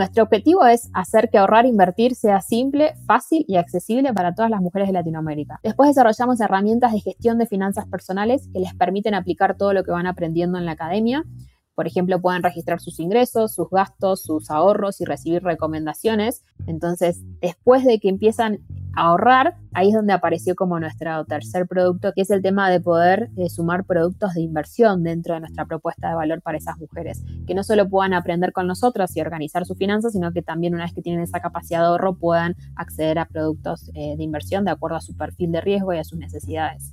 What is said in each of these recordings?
Nuestro objetivo es hacer que ahorrar e invertir sea simple, fácil y accesible para todas las mujeres de Latinoamérica. Después desarrollamos herramientas de gestión de finanzas personales que les permiten aplicar todo lo que van aprendiendo en la academia por ejemplo, pueden registrar sus ingresos, sus gastos, sus ahorros y recibir recomendaciones. Entonces, después de que empiezan a ahorrar, ahí es donde apareció como nuestro tercer producto, que es el tema de poder eh, sumar productos de inversión dentro de nuestra propuesta de valor para esas mujeres, que no solo puedan aprender con nosotros y organizar sus finanzas, sino que también una vez que tienen esa capacidad de ahorro puedan acceder a productos eh, de inversión de acuerdo a su perfil de riesgo y a sus necesidades.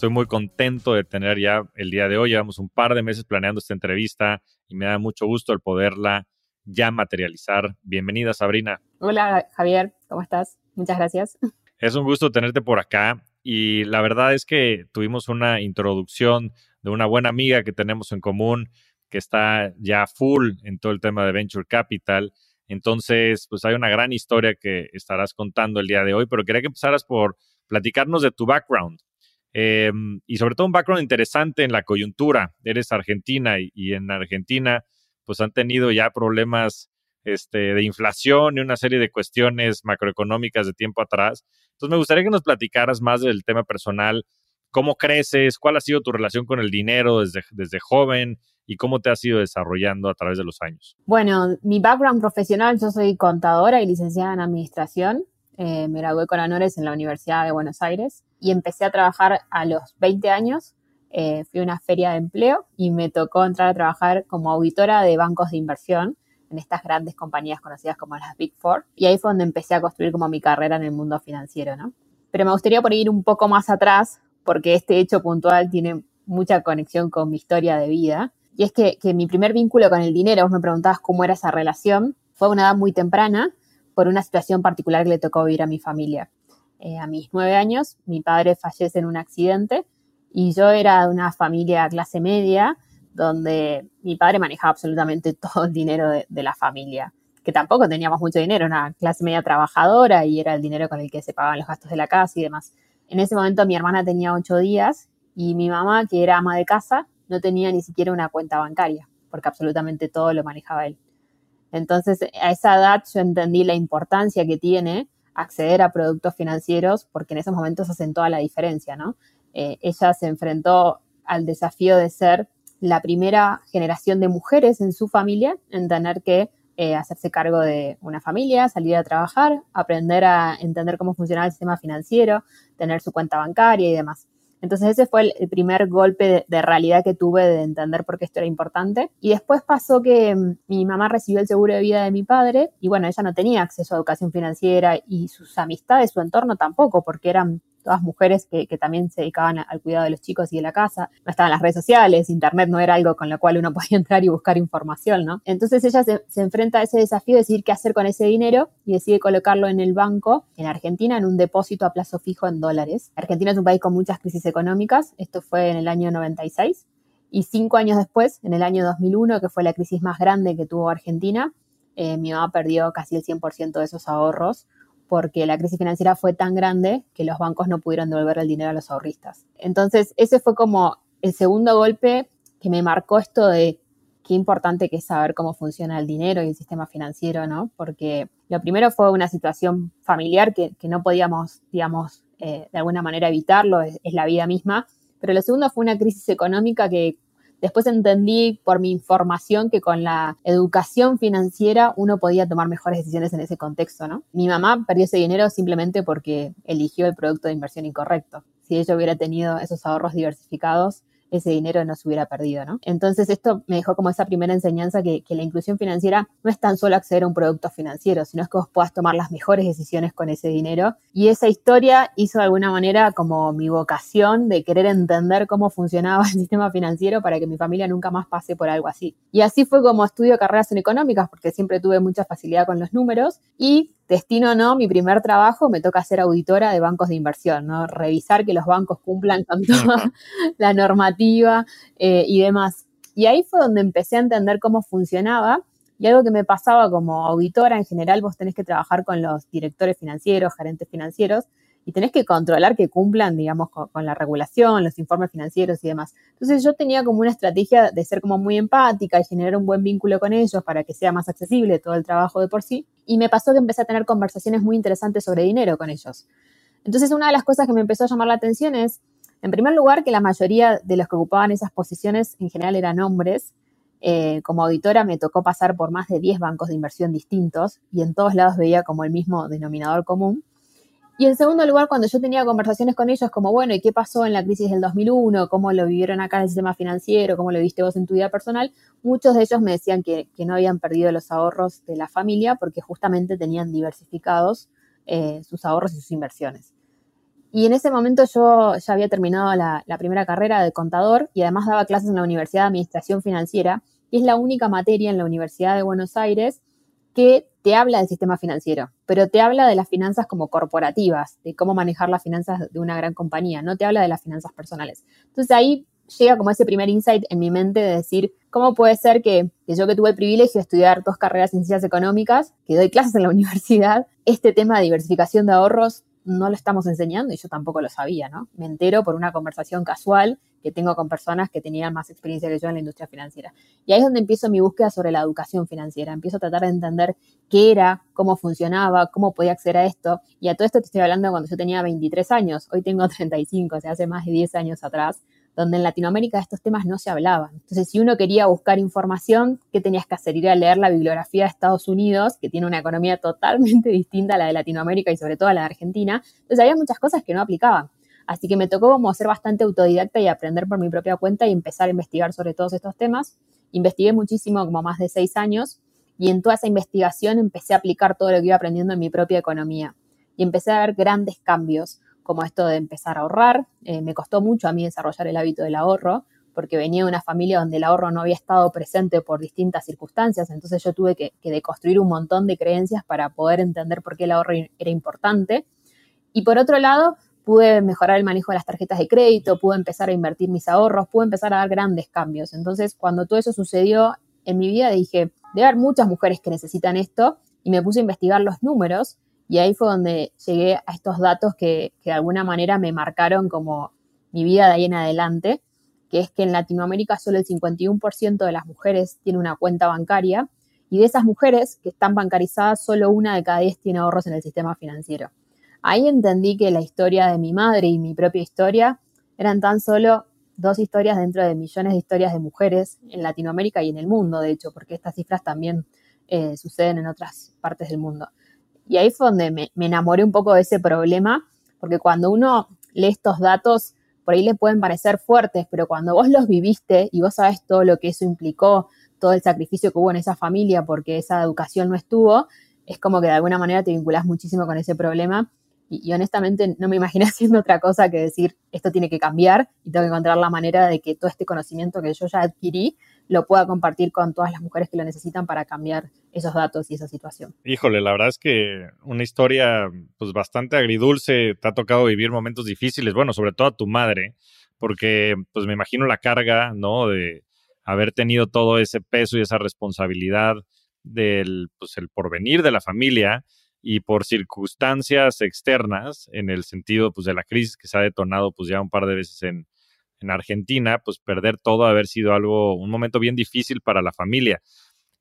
Estoy muy contento de tener ya el día de hoy. Llevamos un par de meses planeando esta entrevista y me da mucho gusto el poderla ya materializar. Bienvenida, Sabrina. Hola, Javier. ¿Cómo estás? Muchas gracias. Es un gusto tenerte por acá y la verdad es que tuvimos una introducción de una buena amiga que tenemos en común que está ya full en todo el tema de Venture Capital. Entonces, pues hay una gran historia que estarás contando el día de hoy, pero quería que empezaras por platicarnos de tu background. Em, y sobre todo un background interesante en la coyuntura. Eres argentina y, en Argentina pues han tenido ya problemas este, de inflación y una serie de cuestiones macroeconómicas de tiempo atrás. Entonces me gustaría que nos platicaras más del tema personal, cómo creces, cuál ha sido tu relación con el dinero desde, desde joven y cómo te has ido desarrollando a través de los años. Bueno, mi background profesional, yo soy contadora y licenciada en administración. Eh, me gradué con honores en la Universidad de Buenos Aires y empecé a trabajar a los 20 años. Eh, fui a una feria de empleo y me tocó entrar a trabajar como auditora de bancos de inversión en estas grandes compañías conocidas como las Big Four. Y ahí fue donde empecé a construir como mi carrera en el mundo financiero, ¿no? Pero me gustaría por ir un poco más atrás, porque este hecho puntual tiene mucha conexión con mi historia de vida. Y es que, que mi primer vínculo con el dinero, vos me preguntabas cómo era esa relación, fue a una edad muy temprana por una situación particular que le tocó vivir a mi familia. Eh, a mis nueve años, mi padre fallece en un accidente y yo era de una familia clase media donde mi padre manejaba absolutamente todo el dinero de, la familia, que tampoco teníamos mucho dinero, una clase media trabajadora y era el dinero con el que se pagaban los gastos de la casa y demás. En ese momento mi hermana tenía ocho días y mi mamá, que era ama de casa, no tenía ni siquiera una cuenta bancaria, porque absolutamente todo lo manejaba él. Entonces, a esa edad yo entendí la importancia que tiene acceder a productos financieros porque en esos momentos hacen toda la diferencia, ¿no? Eh, ella se enfrentó al desafío de ser la primera generación de mujeres en su familia en tener que eh, hacerse cargo de una familia, salir a trabajar, aprender a entender cómo funciona el sistema financiero, tener su cuenta bancaria y demás. Entonces ese fue el, primer golpe de, realidad que tuve de entender por qué esto era importante. Y después pasó que mm, mi mamá recibió el seguro de vida de mi padre y bueno, ella no tenía acceso a educación financiera y sus amistades, su entorno tampoco, porque eran todas mujeres que, también se dedicaban al cuidado de los chicos y de la casa. No estaban las redes sociales, internet no era algo con lo cual uno podía entrar y buscar información, ¿no? Entonces ella se, enfrenta a ese desafío de decidir qué hacer con ese dinero y decide colocarlo en el banco en Argentina en un depósito a plazo fijo en dólares. Argentina es un país con muchas crisis económicas, esto fue en el año 96. Y cinco años después, en el año 2001, que fue la crisis más grande que tuvo Argentina, eh, mi mamá perdió casi el 100% de esos ahorros porque la crisis financiera fue tan grande que los bancos no pudieron devolver el dinero a los ahorristas. Entonces, ese fue como el segundo golpe que me marcó esto de qué importante que es saber cómo funciona el dinero y el sistema financiero, ¿no? Porque lo primero fue una situación familiar que, no podíamos, digamos, eh, de alguna manera evitarlo, es, la vida misma, pero lo segundo fue una crisis económica que Después entendí por mi información que con la educación financiera uno podía tomar mejores decisiones en ese contexto. Mi mamá perdió ese dinero simplemente porque eligió el producto de inversión incorrecto. Si ella hubiera tenido esos ahorros diversificados, ese dinero no se hubiera perdido, ¿no? Entonces esto me dejó como esa primera enseñanza que, que, la inclusión financiera no es tan solo acceder a un producto financiero, sino es que vos puedas tomar las mejores decisiones con ese dinero. Y esa historia hizo de alguna manera como mi vocación de querer entender cómo funcionaba el sistema financiero para que mi familia nunca más pase por algo así. Y así fue como estudio carreras en económicas, porque siempre tuve mucha facilidad con los números y destino no, mi primer trabajo me toca ser auditora de bancos de inversión, ¿no? Revisar que los bancos cumplan con toda la normativa eh, y demás. Y ahí fue donde empecé a entender cómo funcionaba. Y algo que me pasaba como auditora, en general vos tenés que trabajar con los directores financieros, gerentes financieros, y tenés que controlar que cumplan, digamos, con, la regulación, los informes financieros y demás. Entonces yo tenía como una estrategia de ser como muy empática y generar un buen vínculo con ellos para que sea más accesible todo el trabajo de por sí. Y me pasó que empecé a tener conversaciones muy interesantes sobre dinero con ellos. Entonces una de las cosas que me empezó a llamar la atención es, en primer lugar, que la mayoría de los que ocupaban esas posiciones en general eran hombres. Eh, como auditora me tocó pasar por más de 10 bancos de inversión distintos y en todos lados veía como el mismo denominador común. Y en segundo lugar, cuando yo tenía conversaciones con ellos como, bueno, ¿y qué pasó en la crisis del 2001? ¿Cómo lo vivieron acá en el sistema financiero? ¿Cómo lo viste vos en tu vida personal? Muchos de ellos me decían que, no habían perdido los ahorros de la familia porque justamente tenían diversificados eh, sus ahorros y sus inversiones. Y en ese momento yo ya había terminado la, la primera carrera de contador y además daba clases en la Universidad de Administración Financiera, y es la única materia en la Universidad de Buenos Aires que te habla del sistema financiero, pero te habla de las finanzas como corporativas, de cómo manejar las finanzas de una gran compañía, no te habla de las finanzas personales. Entonces ahí llega como ese primer insight en mi mente de decir, ¿cómo puede ser que, yo que tuve el privilegio de estudiar dos carreras en ciencias económicas, que doy clases en la universidad, este tema de diversificación de ahorros no lo estamos enseñando y yo tampoco lo sabía, ¿no? Me entero por una conversación casual que tengo con personas que tenían más experiencia que yo en la industria financiera. Y ahí es donde empiezo mi búsqueda sobre la educación financiera. Empiezo a tratar de entender qué era, cómo funcionaba, cómo podía acceder a esto. Y a todo esto te estoy hablando cuando yo tenía 23 años. Hoy tengo 35, o sea, hace más de 10 años atrás donde en Latinoamérica estos temas no se hablaban. Entonces, si uno quería buscar información, ¿qué tenías que hacer? Ir a leer la bibliografía de Estados Unidos, que tiene una economía totalmente distinta a la de Latinoamérica y sobre todo a la de Argentina. Entonces, había muchas cosas que no aplicaban. Así que me tocó como ser bastante autodidacta y aprender por mi propia cuenta y empezar a investigar sobre todos estos temas. Investigué muchísimo, como más de seis años, y en toda esa investigación empecé a aplicar todo lo que iba aprendiendo en mi propia economía. Y empecé a ver grandes cambios, como esto de empezar a ahorrar. Eh, me costó mucho a mí desarrollar el hábito del ahorro, porque venía de una familia donde el ahorro no había estado presente por distintas circunstancias, entonces yo tuve que, que deconstruir un montón de creencias para poder entender por qué el ahorro era importante. Y por otro lado, pude mejorar el manejo de las tarjetas de crédito, pude empezar a invertir mis ahorros, pude empezar a dar grandes cambios. Entonces, cuando todo eso sucedió en mi vida, dije, debe haber muchas mujeres que necesitan esto y me puse a investigar los números y ahí fue donde llegué a estos datos que, que de alguna manera me marcaron como mi vida de ahí en adelante, que es que en Latinoamérica solo el 51% de las mujeres tiene una cuenta bancaria y de esas mujeres que están bancarizadas, solo una de cada diez tiene ahorros en el sistema financiero. Ahí entendí que la historia de mi madre y mi propia historia eran tan solo dos historias dentro de millones de historias de mujeres en Latinoamérica y en el mundo, de hecho, porque estas cifras también eh, suceden en otras partes del mundo. Y ahí fue donde me, me, enamoré un poco de ese problema, porque cuando uno lee estos datos, por ahí le pueden parecer fuertes, pero cuando vos los viviste y vos sabes todo lo que eso implicó, todo el sacrificio que hubo en esa familia porque esa educación no estuvo, es como que de alguna manera te vinculás muchísimo con ese problema. Y, honestamente no me imaginé haciendo otra cosa que decir, esto tiene que cambiar y tengo que encontrar la manera de que todo este conocimiento que yo ya adquirí lo pueda compartir con todas las mujeres que lo necesitan para cambiar esos datos y esa situación. Híjole, la verdad es que una historia pues bastante agridulce, te ha tocado vivir momentos difíciles, bueno, sobre todo a tu madre, porque pues me imagino la carga, ¿no? De haber tenido todo ese peso y esa responsabilidad del pues el porvenir de la familia y por circunstancias externas, en el sentido pues, de la crisis que se ha detonado pues, ya un par de veces en, en Argentina, pues perder todo haber sido algo, un momento bien difícil para la familia.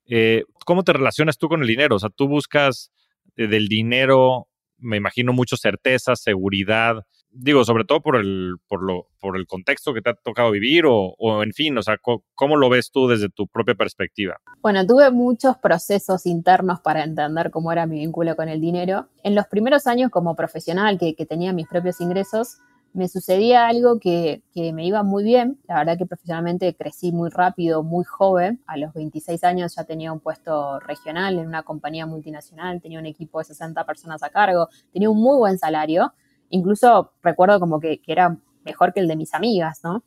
Eh, ¿Cómo te relacionas tú con el dinero? O sea, tú buscas eh, del dinero, me imagino, mucho certeza, seguridad, digo, sobre todo por el, por lo, por el contexto que te ha tocado vivir o, o en fin, o sea, ¿cómo lo ves tú desde tu propia perspectiva? Bueno, tuve muchos procesos internos para entender cómo era mi vínculo con el dinero. En los primeros años como profesional que, que tenía mis propios ingresos, me sucedía algo que, me iba muy bien. La verdad que profesionalmente crecí muy rápido, muy joven. A los 26 años ya tenía un puesto regional en una compañía multinacional, tenía un equipo de 60 personas a cargo, tenía un muy buen salario. Incluso recuerdo como que, que era mejor que el de mis amigas, ¿no?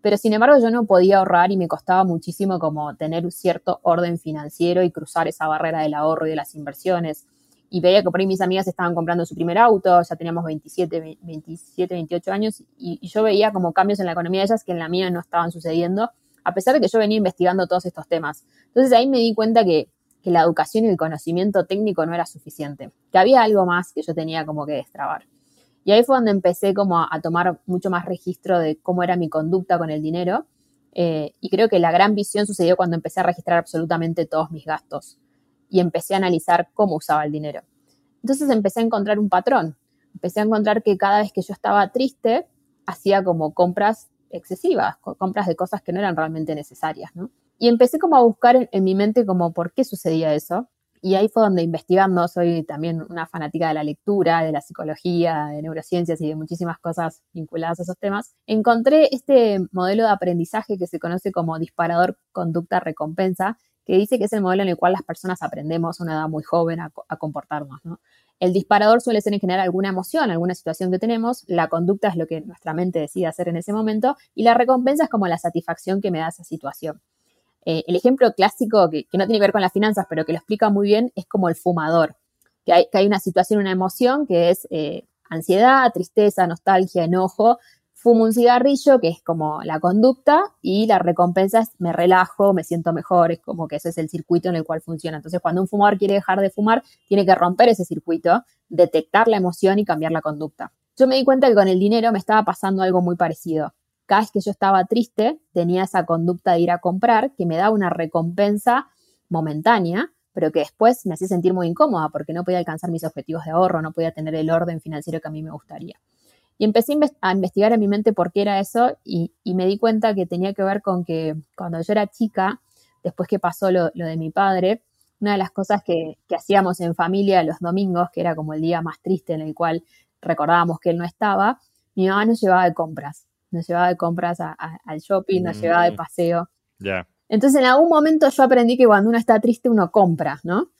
Pero sin embargo yo no podía ahorrar y me costaba muchísimo como tener un cierto orden financiero y cruzar esa barrera del ahorro y de las inversiones y veía que por ahí mis amigas estaban comprando su primer auto, ya teníamos 27, 27 28 años, y, yo veía como cambios en la economía de ellas que en la mía no estaban sucediendo, a pesar de que yo venía investigando todos estos temas. Entonces ahí me di cuenta que, que la educación y el conocimiento técnico no era suficiente, que había algo más que yo tenía como que destrabar. Y ahí fue donde empecé como a, tomar mucho más registro de cómo era mi conducta con el dinero. Eh, y creo que la gran visión sucedió cuando empecé a registrar absolutamente todos mis gastos y empecé a analizar cómo usaba el dinero. Entonces empecé a encontrar un patrón. Empecé a encontrar que cada vez que yo estaba triste, hacía como compras excesivas, compras de cosas que no eran realmente necesarias. Y empecé como a buscar en, mi mente como por qué sucedía eso. Y ahí fue donde investigando, soy también una fanática de la lectura, de la psicología, de neurociencias y de muchísimas cosas vinculadas a esos temas, encontré este modelo de aprendizaje que se conoce como disparador conducta recompensa, que dice que es el modelo en el cual las personas aprendemos a una edad muy joven a, comportarnos. El disparador suele ser en general alguna emoción, alguna situación que tenemos, la conducta es lo que nuestra mente decide hacer en ese momento y la recompensa es como la satisfacción que me da esa situación. Eh, el ejemplo clásico que, no tiene que ver con las finanzas, pero que lo explica muy bien, es como el fumador, que hay, una situación, una emoción que es eh, ansiedad, tristeza, nostalgia, enojo, fumo un cigarrillo, que es como la conducta, y la recompensa es me relajo, me siento mejor, es como que ese es el circuito en el cual funciona. Entonces, cuando un fumador quiere dejar de fumar, tiene que romper ese circuito, detectar la emoción y cambiar la conducta. Yo me di cuenta que con el dinero me estaba pasando algo muy parecido. Cada vez que yo estaba triste, tenía esa conducta de ir a comprar que me daba una recompensa momentánea, pero que después me hacía sentir muy incómoda porque no podía alcanzar mis objetivos de ahorro, no podía tener el orden financiero que a mí me gustaría. Y empecé a investigar en mi mente por qué era eso y, me di cuenta que tenía que ver con que cuando yo era chica, después que pasó lo, de mi padre, una de las cosas que, hacíamos en familia los domingos, que era como el día más triste en el cual recordábamos que él no estaba, mi mamá nos llevaba de compras, nos llevaba de compras al shopping, nos llevaba de mm. paseo. Entonces en algún momento yo aprendí que cuando uno está triste uno compra, ¿no?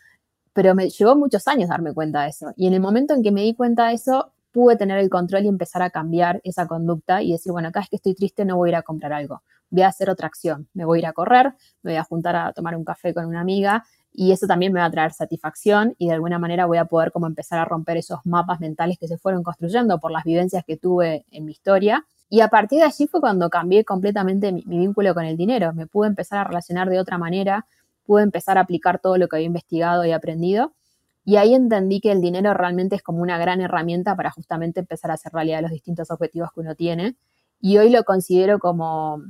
Pero me llevó muchos años darme cuenta de eso. Y en el momento en que me di cuenta de eso, pude tener el control y empezar a cambiar esa conducta y decir, bueno, cada vez que estoy triste no voy a ir a comprar algo, voy a hacer otra acción, me voy a ir a correr, me voy a juntar a tomar un café con una amiga y eso también me va a traer satisfacción y de alguna manera voy a poder como empezar a romper esos mapas mentales que se fueron construyendo por las vivencias que tuve en mi historia. Y a partir de allí fue cuando cambié completamente mi, mi vínculo con el dinero, me pude empezar a relacionar de otra manera, pude empezar a aplicar todo lo que había investigado y aprendido y ahí entendí que el dinero realmente es como una gran herramienta para justamente empezar a hacer realidad los distintos objetivos que uno tiene. Y hoy lo considero como,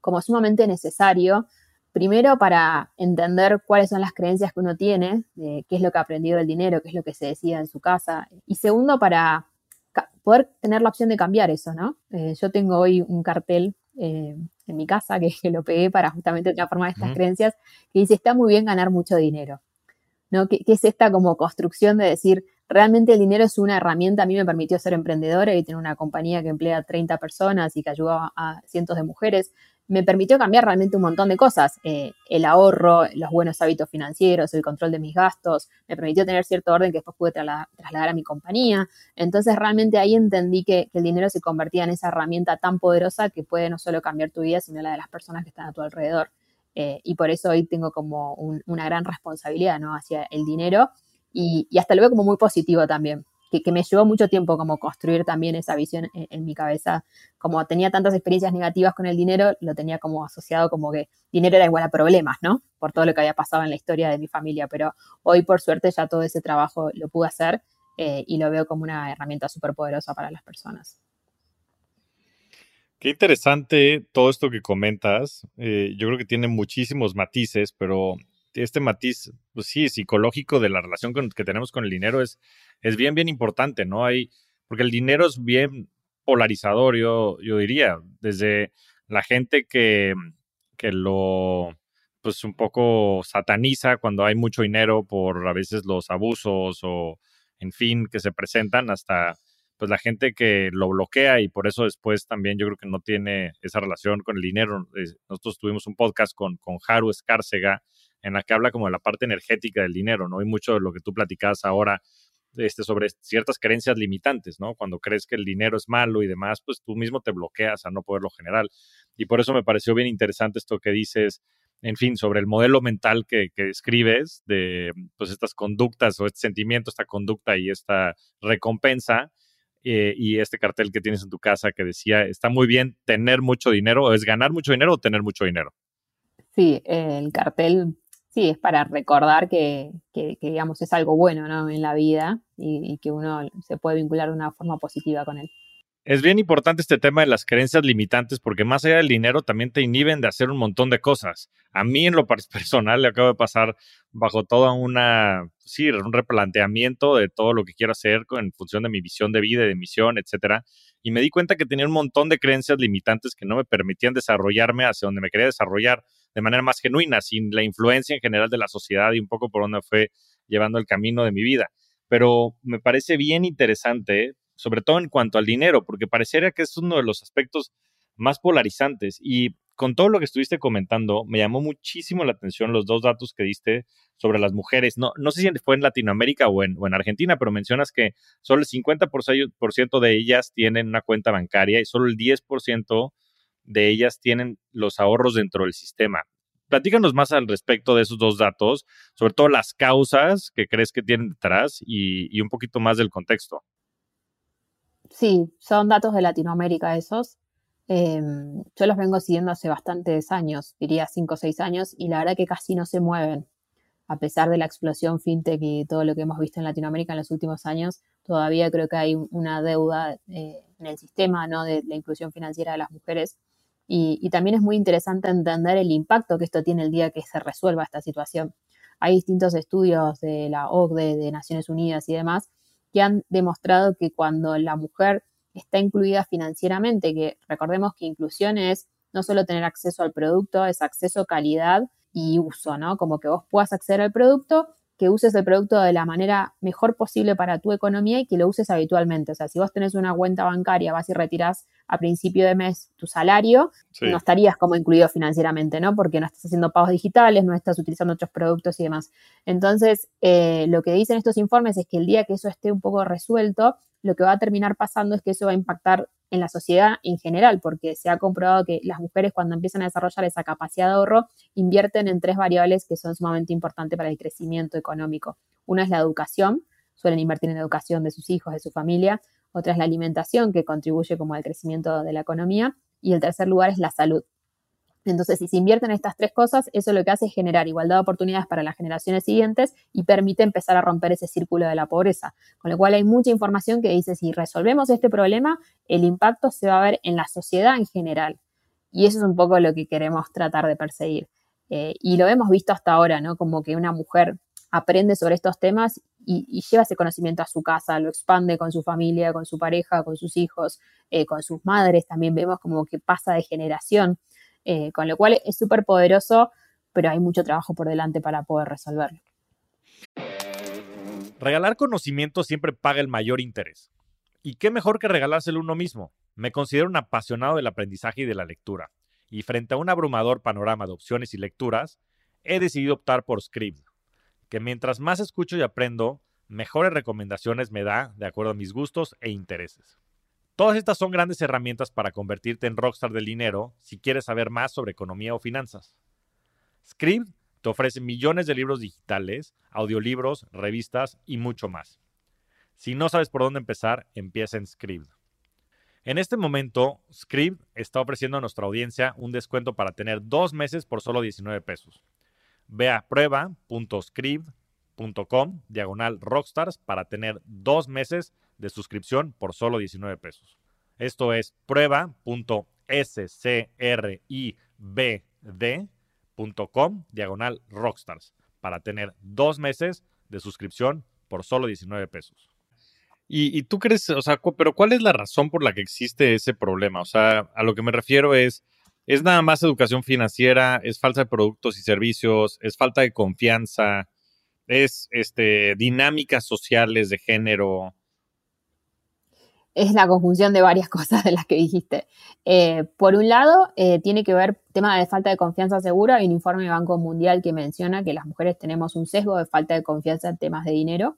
como sumamente necesario, primero para entender cuáles son las creencias que uno tiene, de qué es lo que ha aprendido del dinero, qué es lo que se decía en su casa. Y segundo, para poder tener la opción de cambiar eso, ¿no? Eh, yo tengo hoy un cartel eh, en mi casa que, que, lo pegué para justamente transformar estas creencias, que dice, está muy bien ganar mucho dinero. ¿No? ¿Qué, es esta como construcción de decir, realmente el dinero es una herramienta? A mí me permitió ser emprendedora y tener una compañía que emplea 30 personas y que ayuda a cientos de mujeres. Me permitió cambiar realmente un montón de cosas. Eh, el ahorro, los buenos hábitos financieros, el control de mis gastos. Me permitió tener cierto orden que después pude trasladar, a mi compañía. Entonces realmente ahí entendí que, que el dinero se convertía en esa herramienta tan poderosa que puede no solo cambiar tu vida, sino la de las personas que están a tu alrededor. Eh, y por eso hoy tengo como una gran responsabilidad ¿no? hacia el dinero y, hasta lo veo como muy positivo también, que, me llevó mucho tiempo como construir también esa visión en, mi cabeza, como tenía tantas experiencias negativas con el dinero, lo tenía como asociado como que dinero era igual a problemas, ¿no? Por todo lo que había pasado en la historia de mi familia, pero hoy por suerte ya todo ese trabajo lo pude hacer eh, y lo veo como una herramienta súper poderosa para las personas. Qué interesante todo esto que comentas. Eh, yo creo que tiene muchísimos matices, pero este matiz, pues sí, psicológico de la relación que tenemos con el dinero es, es bien, bien importante, ¿no? Hay, porque el dinero es bien polarizador, yo, yo diría, desde la gente que, que lo, pues un poco sataniza cuando hay mucho dinero por a veces los abusos o, en fin, que se presentan hasta pues la gente que lo bloquea y por eso después también yo creo que no tiene esa relación con el dinero. Nosotros tuvimos un podcast con, con Haru Escárcega en la que habla como de la parte energética del dinero, ¿no? Y mucho de lo que tú platicabas ahora este, sobre ciertas creencias limitantes, ¿no? Cuando crees que el dinero es malo y demás, pues tú mismo te bloqueas a no poderlo generar. Y por eso me pareció bien interesante esto que dices, en fin, sobre el modelo mental que, que describes de pues estas conductas o este sentimiento, esta conducta y esta recompensa. Eh, y este cartel que tienes en tu casa que decía, está muy bien tener mucho dinero, ¿o es ganar mucho dinero o tener mucho dinero? Sí, el cartel sí, es para recordar que, digamos, es algo bueno en la vida y, que uno se puede vincular de una forma positiva con él. Es bien importante este tema de las creencias limitantes porque más allá del dinero también te inhiben de hacer un montón de cosas. A mí en lo personal le acabo de pasar bajo toda una, sí, un replanteamiento de todo lo que quiero hacer en función de mi visión de vida, de misión, etcétera. Y me di cuenta que tenía un montón de creencias limitantes que no me permitían desarrollarme hacia donde me quería desarrollar de manera más genuina, sin la influencia en general de la sociedad y un poco por donde fue llevando el camino de mi vida. Pero me parece bien interesante, sobre todo en cuanto al dinero, porque parecería que es uno de los aspectos más polarizantes. Y con todo lo que estuviste comentando, me llamó muchísimo la atención los dos datos que diste sobre las mujeres. No, no sé si fue en Latinoamérica o en, o en Argentina, pero mencionas que solo el 50% de ellas tienen una cuenta bancaria y solo el 10% de ellas tienen los ahorros dentro del sistema. Platícanos más al respecto de esos dos datos, sobre todo las causas que crees que tienen detrás y, un poquito más del contexto. Sí, son datos de Latinoamérica esos. Em, yo los vengo siguiendo hace bastantes años, diría cinco o seis años, y la verdad que casi no se mueven. A pesar de la explosión fintech y todo lo que hemos visto en Latinoamérica en los últimos años, todavía creo que hay una deuda eh, en el sistema ¿no? de la inclusión financiera de las mujeres y, también es muy interesante entender el impacto que esto tiene el día que se resuelva esta situación. Hay distintos estudios de la OCDE, de Naciones Unidas y demás, que han demostrado que cuando la mujer está incluida financieramente, que recordemos que inclusión es no solo tener acceso al producto, es acceso, calidad y uso, ¿no? Como que vos puedas acceder al producto que uses el producto de la manera mejor posible para tu economía y que lo uses habitualmente. O sea, si vos tenés una cuenta bancaria, vas y retirás a principio de mes tu salario, no estarías como incluido financieramente, ¿no? Porque no estás haciendo pagos digitales, no estás utilizando otros productos y demás. Entonces, eh, lo que dicen estos informes es que el día que eso esté un poco resuelto, lo que va a terminar pasando es que eso va a impactar en la sociedad en general, porque se ha comprobado que las mujeres cuando empiezan a desarrollar esa capacidad de ahorro invierten en tres variables que son sumamente importantes para el crecimiento económico. Una es la educación, suelen invertir en la educación de sus hijos, de su familia. Otra es la alimentación, que contribuye como al crecimiento de la economía. Y el tercer lugar es la salud. Entonces, si se invierten en estas tres cosas, eso lo que hace es generar igualdad de oportunidades para las generaciones siguientes y permite empezar a romper ese círculo de la pobreza. Con lo cual hay mucha información que dice, si resolvemos este problema, el impacto se va a ver en la sociedad en general. Y eso es un poco lo que queremos tratar de perseguir. Eh, y lo hemos visto hasta ahora, ¿no? Como que una mujer aprende sobre estos temas y, lleva ese conocimiento a su casa, lo expande con su familia, con su pareja, con sus hijos, eh, con sus madres. También vemos como que pasa de generación. Eh, con lo cual es súper poderoso, pero hay mucho trabajo por delante para poder resolverlo. Regalar conocimiento siempre paga el mayor interés. ¿Y qué mejor que regalárselo uno mismo? Me considero un apasionado del aprendizaje y de la lectura, y frente a un abrumador panorama de opciones y lecturas, he decidido optar por Scribd, que mientras más escucho y aprendo, mejores recomendaciones me da de acuerdo a mis gustos e intereses. Todas estas son grandes herramientas para convertirte en rockstar del dinero si quieres saber más sobre economía o finanzas. Script te ofrece millones de libros digitales, audiolibros, revistas y mucho más. Si no sabes por dónde empezar, empieza en Script. En este momento, Script está ofreciendo a nuestra audiencia un descuento para tener dos meses por solo 19 pesos. Ve a prueba.script.com diagonal rockstars para tener dos meses de suscripción por solo 19 pesos. Esto es prueba.scribd.com diagonal rockstars para tener dos meses de suscripción por solo 19 pesos. Y, tú crees, o sea, pero ¿cuál es la razón por la que existe ese problema? O sea, a lo que me refiero es, ¿es nada más educación financiera? ¿Es falta de productos y servicios? ¿Es falta de confianza? ¿Es este, dinámicas sociales de género? Es la conjunción de varias cosas de las que dijiste. Eh, por un lado, eh, tiene que ver tema de falta de confianza segura. Hay un informe del Banco Mundial que menciona que las mujeres tenemos un sesgo de falta de confianza en temas de dinero,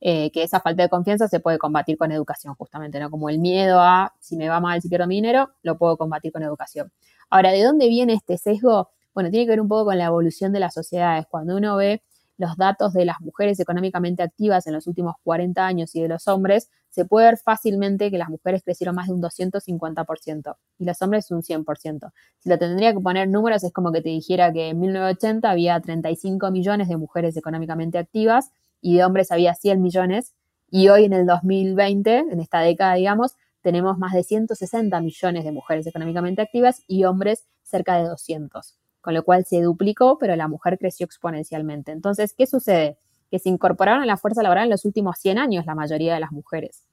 eh, que esa falta de confianza se puede combatir con educación, justamente, ¿no? Como el miedo a si me va mal, si pierdo mi dinero, lo puedo combatir con educación. Ahora, ¿de dónde viene este sesgo? Bueno, tiene que ver un poco con la evolución de las sociedades. Cuando uno ve los datos de las mujeres económicamente activas en los últimos 40 años y de los hombres, se puede ver fácilmente que las mujeres crecieron más de un 250% y los hombres un 100%. Si lo tendría que poner números, es como que te dijera que en 1980 había 35 millones de mujeres económicamente activas y de hombres había 100 millones y hoy en el 2020, en esta década, digamos, tenemos más de 160 millones de mujeres económicamente activas y hombres cerca de 200 con lo cual se duplicó, pero la mujer creció exponencialmente. Entonces, ¿qué sucede? Que se incorporaron a la fuerza laboral en los últimos 100 años la mayoría de las mujeres.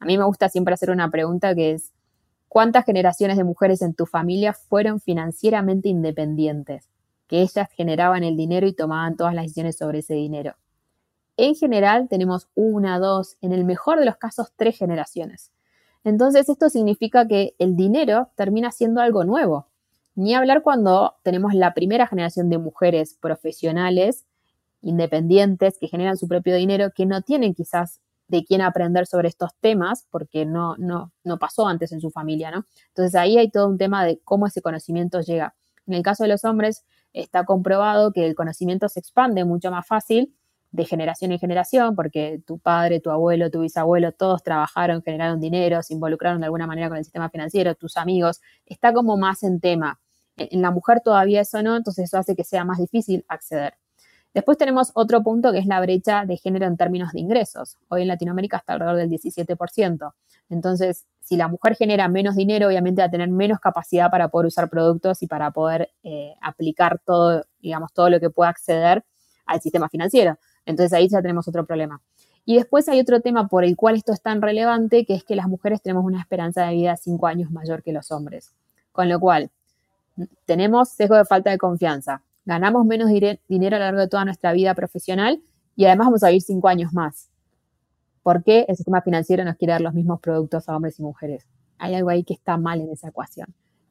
A mí me gusta siempre hacer una pregunta que es, ¿cuántas generaciones de mujeres en tu familia fueron financieramente independientes? Que ellas generaban el dinero y tomaban todas las decisiones sobre ese dinero. En general tenemos una, dos, en el mejor de los casos tres generaciones. Entonces esto significa que el dinero termina siendo algo nuevo. Ni hablar cuando tenemos la primera generación de mujeres profesionales, independientes, que generan su propio dinero, que no tienen quizás de quién aprender sobre estos temas, porque no, no, no pasó antes en su familia, ¿no? Entonces ahí hay todo un tema de cómo ese conocimiento llega. En el caso de los hombres, está comprobado que el conocimiento se expande mucho más fácil de generación en generación, porque tu padre, tu abuelo, tu bisabuelo, todos trabajaron, generaron dinero, se involucraron de alguna manera con el sistema financiero, tus amigos, está como más en tema. En la mujer todavía eso no, entonces eso hace que sea más difícil acceder. Después tenemos otro punto que es la brecha de género en términos de ingresos. Hoy en Latinoamérica está alrededor del 17%. Entonces, si la mujer genera menos dinero, obviamente va a tener menos capacidad para poder usar productos y para poder eh, aplicar todo, digamos, todo lo que pueda acceder al sistema financiero. Entonces ahí ya tenemos otro problema. Y después hay otro tema por el cual esto es tan relevante, que es que las mujeres tenemos una esperanza de vida cinco años mayor que los hombres. Con lo cual, tenemos sesgo de falta de confianza, ganamos menos dinero a lo largo de toda nuestra vida profesional y además vamos a vivir cinco años más. ¿Por qué el sistema financiero nos quiere dar los mismos productos a hombres y mujeres? Hay algo ahí que está mal en esa ecuación.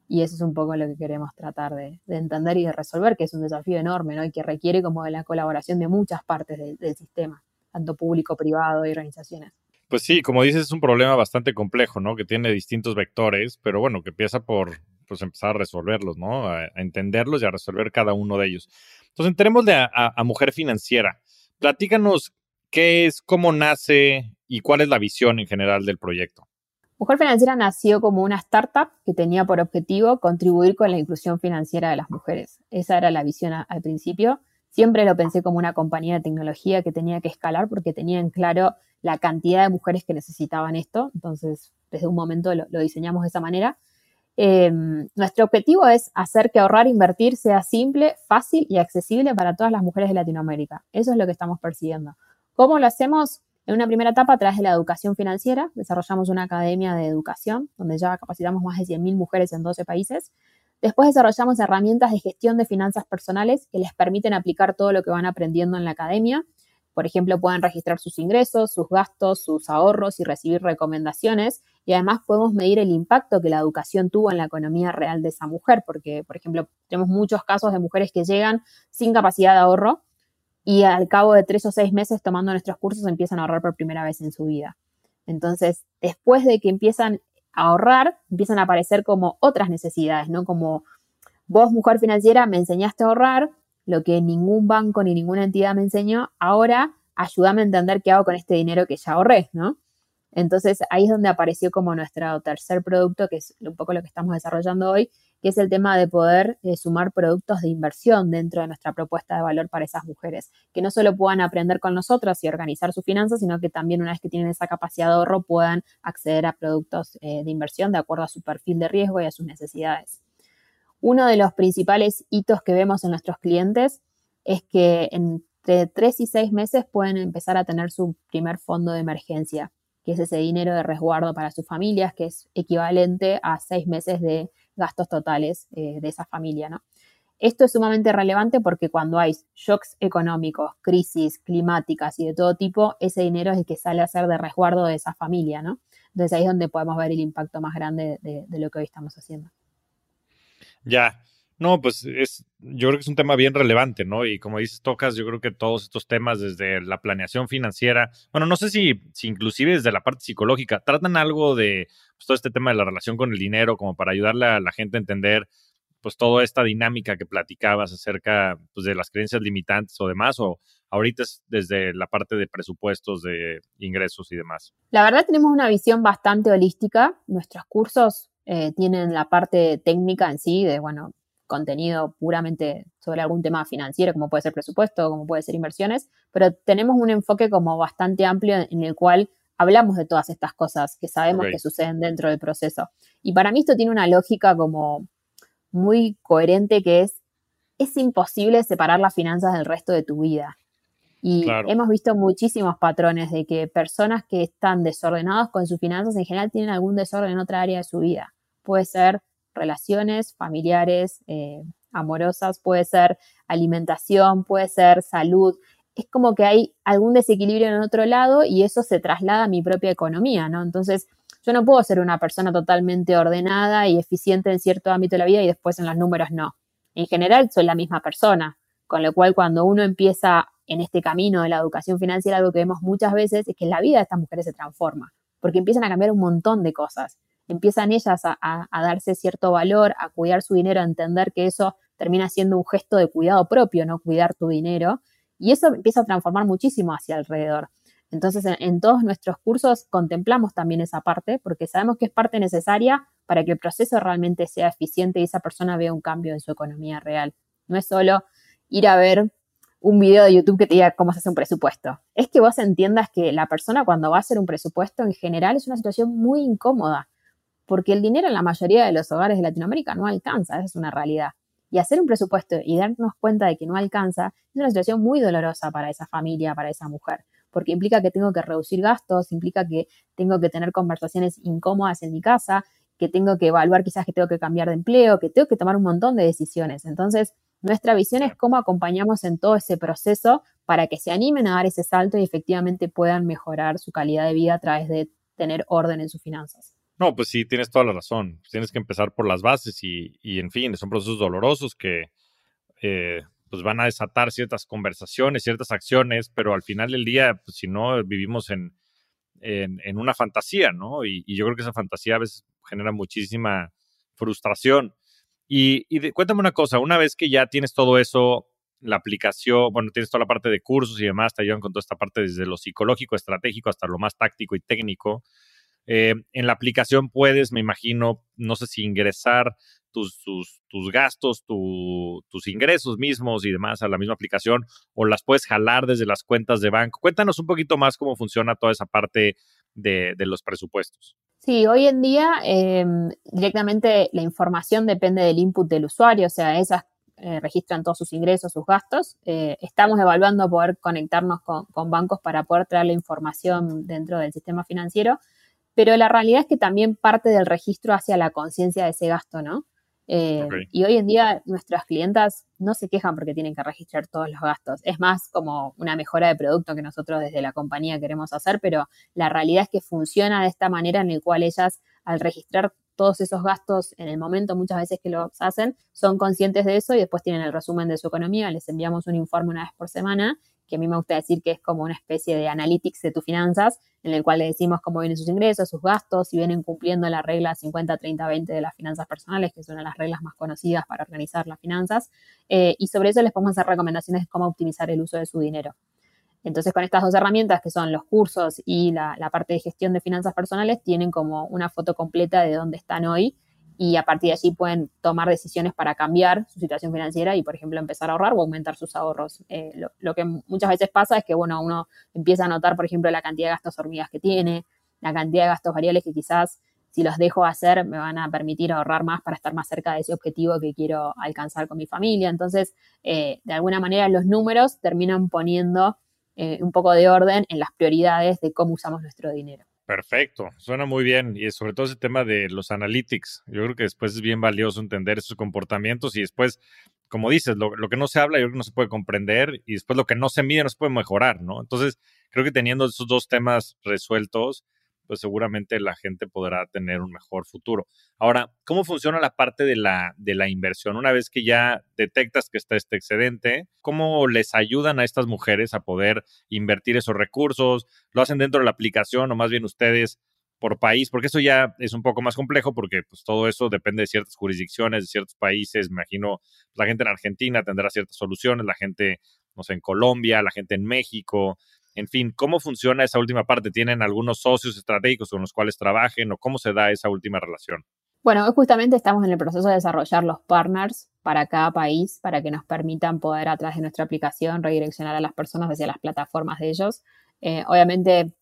Y eso es un poco lo que queremos tratar de, entender y de resolver, que es un desafío enorme, ¿no? Y que requiere como de la colaboración de muchas partes del sistema, tanto público, privado y organizaciones. Pues sí, como dices, es un problema bastante complejo, ¿no? Que tiene distintos vectores, pero bueno, que empieza por pues empezar a resolverlos, ¿no? A, entenderlos y a resolver cada uno de ellos. Entonces, entremosle a, Mujer Financiera. Platícanos qué es, cómo nace y cuál es la visión en general del proyecto. Mujer Financiera nació como una startup que tenía por objetivo contribuir con la inclusión financiera de las mujeres. Esa era la visión al principio. Siempre lo pensé como una compañía de tecnología que tenía que escalar porque tenía en claro la cantidad de mujeres que necesitaban esto. Entonces, desde un momento lo diseñamos de esa manera. Em, nuestro objetivo es hacer que ahorrar e invertir sea simple, fácil y accesible para todas las mujeres de Latinoamérica. Eso es lo que estamos persiguiendo. ¿Cómo lo hacemos? En una primera etapa, a través de la educación financiera, desarrollamos una academia de educación donde ya capacitamos más de 100.000 mujeres en 12 países. Después desarrollamos herramientas de gestión de finanzas personales que les permiten aplicar todo lo que van aprendiendo en la academia por ejemplo, pueden registrar sus ingresos, sus gastos, sus ahorros y recibir recomendaciones. Y además podemos medir el impacto que la educación tuvo en la economía real de esa mujer, porque, por ejemplo, tenemos muchos casos de mujeres que llegan sin capacidad de ahorro y al cabo de tres o seis meses tomando nuestros cursos empiezan a ahorrar por primera vez en su vida. Entonces, después de que empiezan a ahorrar, empiezan a aparecer como otras necesidades, ¿no? Como vos, mujer financiera, me enseñaste a ahorrar, lo que ningún banco ni ninguna entidad me enseñó, ahora ayúdame a entender qué hago con este dinero que ya ahorré, ¿no? Entonces ahí es donde apareció como nuestro tercer producto, que es un poco lo que estamos desarrollando hoy, que es el tema de poder eh, sumar productos de inversión dentro de nuestra propuesta de valor para esas mujeres, que no solo puedan aprender con nosotros y organizar sus finanzas, sino que también una vez que tienen esa capacidad de ahorro puedan acceder a productos eh, de inversión de acuerdo a su perfil de riesgo y a sus necesidades. Uno de los principales hitos que vemos en nuestros clientes es que entre tres y seis meses pueden empezar a tener su primer fondo de emergencia, que es ese dinero de resguardo para sus familias, que es equivalente a seis meses de gastos totales eh, de esa familia, ¿no? Esto es sumamente relevante porque cuando hay shocks económicos, crisis climáticas y de todo tipo, ese dinero es el que sale a ser de resguardo de esa familia, ¿no? Entonces ahí es donde podemos ver el impacto más grande de, de lo que hoy estamos haciendo. Ya, no, pues es, yo creo que es un tema bien relevante, ¿no? Y como dices, tocas, yo creo que todos estos temas desde la planeación financiera, bueno, no sé si, si inclusive desde la parte psicológica, tratan algo de pues, todo este tema de la relación con el dinero, como para ayudarle a la gente a entender, pues, toda esta dinámica que platicabas acerca pues, de las creencias limitantes o demás, o ahorita es desde la parte de presupuestos, de ingresos y demás. La verdad tenemos una visión bastante holística. Nuestros cursos eh, tienen la parte técnica en sí, de, bueno, contenido puramente sobre algún tema financiero, como puede ser presupuesto, como puede ser inversiones, pero tenemos un enfoque como bastante amplio en el cual hablamos de todas estas cosas que sabemos que suceden dentro del proceso. Y para mí esto tiene una lógica como muy coherente que es, es imposible separar las finanzas del resto de tu vida. Y hemos visto muchísimos patrones de que personas que están desordenadas con sus finanzas en general tienen algún desorden en otra área de su vida. Puede ser relaciones familiares, eh, amorosas, puede ser alimentación, puede ser salud. Es como que hay algún desequilibrio en otro lado y eso se traslada a mi propia economía, ¿no? Entonces, yo no puedo ser una persona totalmente ordenada y eficiente en cierto ámbito de la vida y después en los números no. En general, soy la misma persona, con lo cual cuando uno empieza en este camino de la educación financiera, algo que vemos muchas veces es que la vida de estas mujeres se transforma, porque empiezan a cambiar un montón de cosas empiezan ellas a, darse cierto valor, a cuidar su dinero, a entender que eso termina siendo un gesto de cuidado propio, no cuidar tu dinero. Y eso empieza a transformar muchísimo hacia alrededor. Entonces, en, todos nuestros cursos contemplamos también esa parte, porque sabemos que es parte necesaria para que el proceso realmente sea eficiente y esa persona vea un cambio en su economía real. No es solo ir a ver un video de YouTube que te diga cómo se hace un presupuesto. Es que vos entiendas que la persona cuando va a hacer un presupuesto en general es una situación muy incómoda porque el dinero en la mayoría de los hogares de Latinoamérica no alcanza, esa es una realidad. Y hacer un presupuesto y darnos cuenta de que no alcanza es una situación muy dolorosa para esa familia, para esa mujer, porque implica que tengo que reducir gastos, implica que tengo que tener conversaciones incómodas en mi casa, que tengo que evaluar quizás que tengo que cambiar de empleo, que tengo que tomar un montón de decisiones. Entonces, nuestra visión es cómo acompañamos en todo ese proceso para que se animen a dar ese salto y efectivamente puedan mejorar su calidad de vida a través de tener orden en sus finanzas. No, pues sí, tienes toda la razón. Tienes que empezar por las bases y, en fin, son procesos dolorosos que eh, pues van a desatar ciertas conversaciones, ciertas acciones, pero al final del día, pues si no, vivimos en, en, una fantasía, ¿no? Y, yo creo que esa fantasía a veces genera muchísima frustración. Y, cuéntame una cosa, una vez que ya tienes todo eso, la aplicación, bueno, tienes toda la parte de cursos y demás, te ayudan con toda esta parte desde lo psicológico, estratégico, hasta lo más táctico y técnico. Eh, en la aplicación puedes, me imagino, no sé si ingresar tus, gastos, tus ingresos mismos y demás a la misma aplicación o las puedes jalar desde las cuentas de banco. Cuéntanos un poquito más cómo funciona toda esa parte de, los presupuestos. Sí, hoy en día em, directamente la información depende del input del usuario, o sea, esas eh, registran todos sus ingresos, sus gastos. Eh, estamos evaluando poder conectarnos con, con, bancos para poder traer la información dentro del sistema financiero pero la realidad es que también parte del registro hacia la conciencia de ese gasto, ¿no? Eh, y hoy en día nuestras clientas no se quejan porque tienen que registrar todos los gastos. Es más como una mejora de producto que nosotros desde la compañía queremos hacer, pero la realidad es que funciona de esta manera en el cual ellas al registrar todos esos gastos en el momento muchas veces que los hacen, son conscientes de eso y después tienen el resumen de su economía, les enviamos un informe una vez por semana que a mí me gusta decir que es como una especie de analytics de tus finanzas, en el cual le decimos cómo vienen sus ingresos, sus gastos, si vienen cumpliendo la regla 50-30-20 de las finanzas personales, que es una de las reglas más conocidas para organizar las finanzas, eh, y sobre eso les podemos hacer recomendaciones de cómo optimizar el uso de su dinero. Entonces, con estas dos herramientas, que son los cursos y la, la parte de gestión de finanzas personales, tienen como una foto completa de dónde están hoy y a partir de allí pueden tomar decisiones para cambiar su situación financiera y, por ejemplo, empezar a ahorrar o aumentar sus ahorros. Eh, lo, que muchas veces pasa es que, bueno, uno empieza a notar, por ejemplo, la cantidad de gastos hormigas que tiene, la cantidad de gastos variables que quizás si los dejo hacer me van a permitir ahorrar más para estar más cerca de ese objetivo que quiero alcanzar con mi familia. Entonces, eh, de alguna manera, los números terminan poniendo eh, un poco de orden en las prioridades de cómo usamos nuestro dinero. Perfecto, suena muy bien y sobre todo ese tema de los analytics. Yo creo que después es bien valioso entender esos comportamientos y después, como dices, lo, que no se habla yo creo que no se puede comprender y después lo que no se mide no se puede mejorar, ¿no? Entonces, creo que teniendo esos dos temas resueltos, pues seguramente la gente podrá tener un mejor futuro. Ahora, ¿cómo funciona la parte de la, de la inversión? Una vez que ya detectas que está este excedente, ¿cómo les ayudan a estas mujeres a poder invertir esos recursos? ¿Lo hacen dentro de la aplicación o más bien ustedes por país, porque eso ya es un poco más complejo porque pues todo eso depende de ciertas jurisdicciones, de ciertos países, me imagino la gente en Argentina tendrá ciertas soluciones, la gente, no sé, en Colombia, la gente en México, en fin, ¿cómo funciona esa última parte? ¿Tienen algunos socios estratégicos con los cuales trabajen o cómo se da esa última relación? Bueno, justamente estamos en el proceso de desarrollar los partners para cada país, para que nos permitan poder a través de nuestra aplicación redireccionar a las personas hacia las plataformas de ellos. Eh, obviamente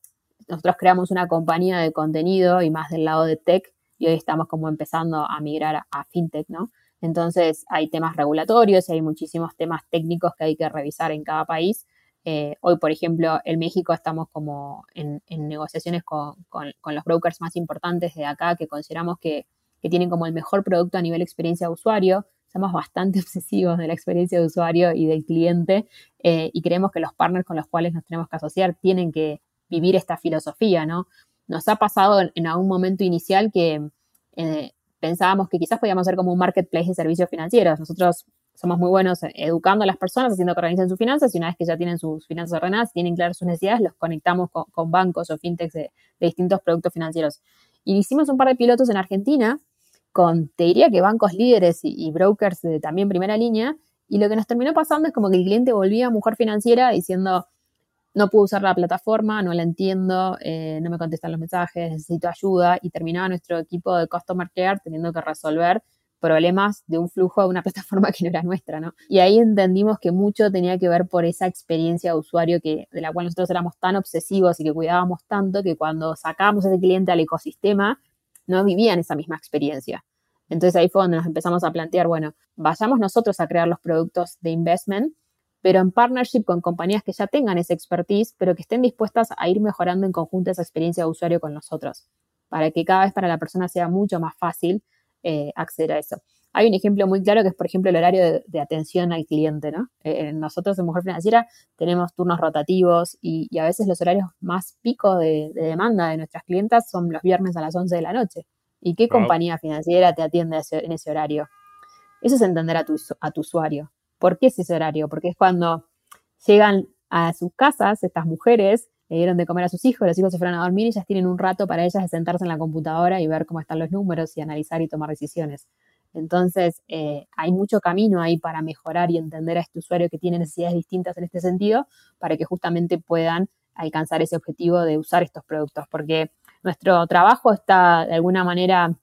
nosotros creamos una compañía de contenido y más del lado de tech y hoy estamos como empezando a migrar a, fintech, ¿no? Entonces hay temas regulatorios y hay muchísimos temas técnicos que hay que revisar en cada país. Eh, hoy, por ejemplo, en México estamos como en, negociaciones con, los brokers más importantes de acá que consideramos que, tienen como el mejor producto a nivel experiencia de usuario. Somos bastante obsesivos de la experiencia de usuario y del cliente eh, y creemos que los partners con los cuales nos tenemos que asociar tienen que vivir esta filosofía, ¿no? Nos ha pasado en, algún momento inicial que eh, pensábamos que quizás podíamos ser como un marketplace de servicios financieros. Nosotros somos muy buenos educando a las personas, haciendo que organicen sus finanzas y una vez que ya tienen sus finanzas ordenadas, tienen claras sus necesidades, los conectamos con, bancos o fintechs de, distintos productos financieros. Y hicimos un par de pilotos en Argentina con, te diría que bancos líderes y, brokers de también primera línea, y lo que nos terminó pasando es como que el cliente volvía a mujer financiera diciendo, no puedo usar la plataforma, no la entiendo, eh, no me contestan los mensajes, necesito ayuda y terminaba nuestro equipo de Customer Care teniendo que resolver problemas de un flujo de una plataforma que no era nuestra, ¿no? Y ahí entendimos que mucho tenía que ver por esa experiencia de usuario que, de la cual nosotros éramos tan obsesivos y que cuidábamos tanto que cuando sacábamos ese cliente al ecosistema no vivían esa misma experiencia. Entonces ahí fue donde nos empezamos a plantear, bueno, vayamos nosotros a crear los productos de investment pero en partnership con compañías que ya tengan esa expertise, pero que estén dispuestas a ir mejorando en conjunto esa experiencia de usuario con nosotros, para que cada vez para la persona sea mucho más fácil eh, acceder a eso. Hay un ejemplo muy claro que es, por ejemplo, el horario de, atención al cliente, ¿no? Eh, nosotros en Mujer Financiera tenemos turnos rotativos y, a veces los horarios más pico de, demanda de nuestras clientas son los viernes a las 11 de la noche. ¿Y qué compañía financiera te atiende en ese horario? Eso es entender a tu, a tu usuario. ¿Por qué es ese horario? Porque es cuando llegan a sus casas estas mujeres, le dieron de comer a sus hijos, los hijos se fueron a dormir y ellas tienen un rato para ellas de sentarse en la computadora y ver cómo están los números y analizar y tomar decisiones. Entonces, eh, hay mucho camino ahí para mejorar y entender a este usuario que tiene necesidades distintas en este sentido, para que justamente puedan alcanzar ese objetivo de usar estos productos, porque nuestro trabajo está de alguna manera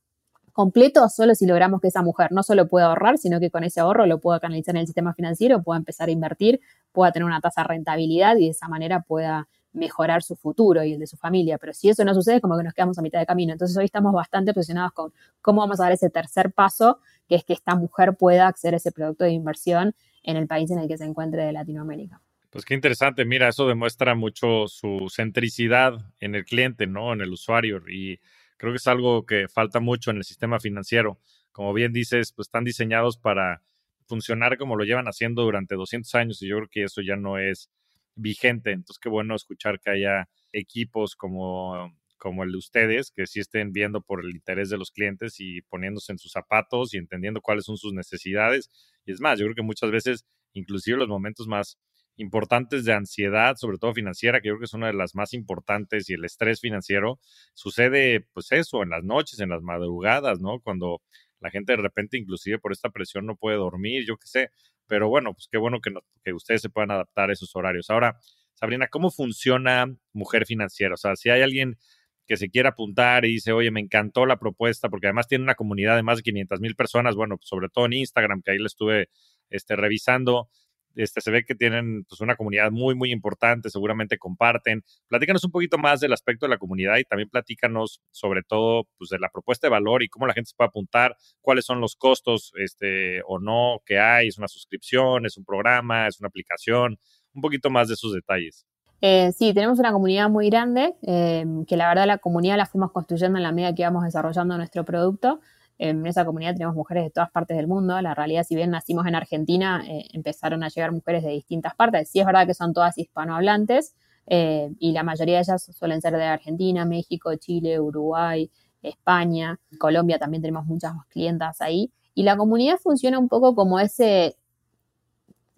completo solo si logramos que esa mujer no solo pueda ahorrar, sino que con ese ahorro lo pueda canalizar en el sistema financiero, pueda empezar a invertir, pueda tener una tasa de rentabilidad y de esa manera pueda mejorar su futuro y el de su familia. Pero si eso no sucede, como que nos quedamos a mitad de camino. Entonces hoy estamos bastante obsesionados con cómo vamos a dar ese tercer paso, que es que esta mujer pueda acceder a ese producto de inversión en el país en el que se encuentre de Latinoamérica. Pues qué interesante, mira, eso demuestra mucho su centricidad en el cliente, ¿no? En el usuario. Y Creo que es algo que falta mucho en el sistema financiero. Como bien dices, pues están diseñados para funcionar como lo llevan haciendo durante 200 años y yo creo que eso ya no es vigente. Entonces, qué bueno escuchar que haya equipos como, como el de ustedes que sí estén viendo por el interés de los clientes y poniéndose en sus zapatos y entendiendo cuáles son sus necesidades. Y es más, yo creo que muchas veces, inclusive los momentos más importantes de ansiedad, sobre todo financiera, que yo creo que es una de las más importantes, y el estrés financiero, sucede pues eso, en las noches, en las madrugadas, ¿no? Cuando la gente de repente, inclusive por esta presión, no puede dormir, yo qué sé, pero bueno, pues qué bueno que, que ustedes se puedan adaptar a esos horarios. Ahora, Sabrina, ¿cómo funciona Mujer Financiera? O sea, si hay alguien que se quiera apuntar y dice, oye, me encantó la propuesta, porque además tiene una comunidad de más de 500 mil personas, bueno, pues sobre todo en Instagram, que ahí le estuve este, revisando, este, se ve que tienen pues, una comunidad muy, muy importante, seguramente comparten. Platícanos un poquito más del aspecto de la comunidad y también platícanos sobre todo pues, de la propuesta de valor y cómo la gente se puede apuntar, cuáles son los costos este, o no que hay, es una suscripción, es un programa, es una aplicación, un poquito más de esos detalles. Eh, sí, tenemos una comunidad muy grande, eh, que la verdad la comunidad la fuimos construyendo en la medida que íbamos desarrollando nuestro producto. En esa comunidad tenemos mujeres de todas partes del mundo. La realidad, si bien nacimos en Argentina, eh, empezaron a llegar mujeres de distintas partes. Sí es verdad que son todas hispanohablantes, eh, y la mayoría de ellas suelen ser de Argentina, México, Chile, Uruguay, España, Colombia también tenemos muchas clientas ahí. Y la comunidad funciona un poco como ese,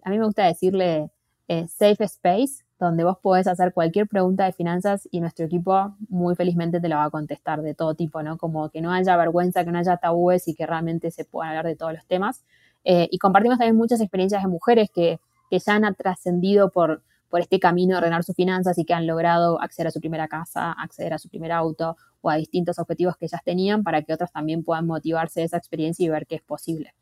a mí me gusta decirle eh, safe space, donde vos podés hacer cualquier pregunta de finanzas y nuestro equipo muy felizmente te la va a contestar de todo tipo, ¿no? Como que no haya vergüenza, que no haya tabúes y que realmente se puedan hablar de todos los temas. Eh, y compartimos también muchas experiencias de mujeres que, que ya han trascendido por, por este camino de ordenar sus finanzas y que han logrado acceder a su primera casa, acceder a su primer auto o a distintos objetivos que ellas tenían para que otros también puedan motivarse de esa experiencia y ver que es posible.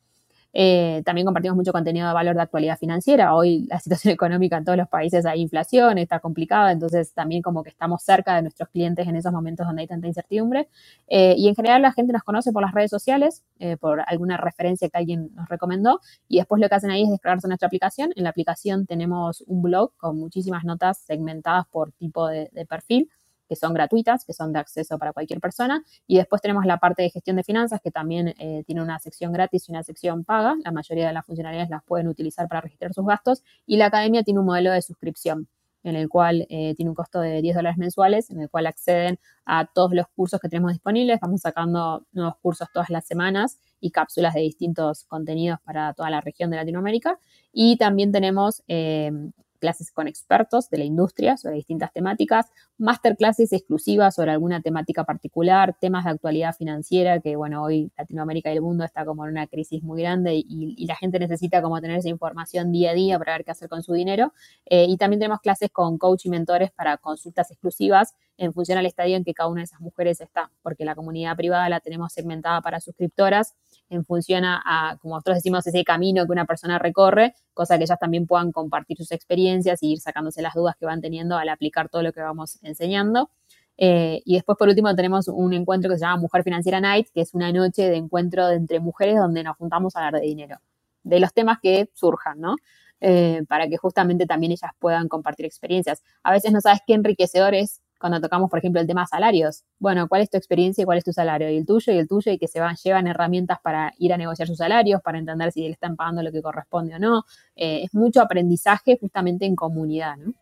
Eh, también compartimos mucho contenido de valor de actualidad financiera. Hoy la situación económica en todos los países hay inflación, está complicada, entonces también como que estamos cerca de nuestros clientes en esos momentos donde hay tanta incertidumbre. Eh, y en general la gente nos conoce por las redes sociales, eh, por alguna referencia que alguien nos recomendó, y después lo que hacen ahí es descargarse nuestra aplicación. En la aplicación tenemos un blog con muchísimas notas segmentadas por tipo de perfil que son gratuitas, que son de acceso para cualquier persona. Y después tenemos la parte de gestión de finanzas, que también eh, tiene una sección gratis y una sección paga. La mayoría de las funcionalidades las pueden utilizar para registrar sus gastos. Y la academia tiene un modelo de suscripción en el cual eh, tiene un costo de 10 dólares mensuales, en el cual acceden a todos los cursos que tenemos disponibles. Vamos sacando nuevos cursos todas las semanas y cápsulas de distintos contenidos para toda la región de Latinoamérica. Y también tenemos eh, clases con expertos de la industria sobre distintas temáticas, masterclasses exclusivas sobre alguna temática particular, temas de actualidad financiera, que bueno, hoy Latinoamérica y el mundo está como en una crisis muy grande y, la gente necesita como tener esa información día a día para ver qué hacer con su dinero. Eh, y también tenemos clases con coach y mentores para consultas exclusivas en función al estadio en que cada una de esas mujeres está, porque la comunidad privada la tenemos segmentada para suscriptoras en función a, como nosotros decimos, ese camino que una persona recorre, cosa que ellas también puedan compartir sus experiencias y ir sacándose las dudas que van teniendo al aplicar todo lo que vamos enseñando. Eh, y después, por último, tenemos un encuentro que se llama Mujer Financiera Night, que es una noche de encuentro entre mujeres donde nos juntamos a hablar de dinero, de los temas que surjan, ¿no? Eh, para que justamente también ellas puedan compartir experiencias. A veces no sabes qué enriquecedor es cuando tocamos, por ejemplo, el tema salarios. Bueno, ¿cuál es tu experiencia y cuál es tu salario? Y el tuyo y el tuyo, y que se van, llevan herramientas para ir a negociar sus salarios, para entender si le están pagando lo que corresponde o no. Eh, es mucho aprendizaje justamente en comunidad, ¿no?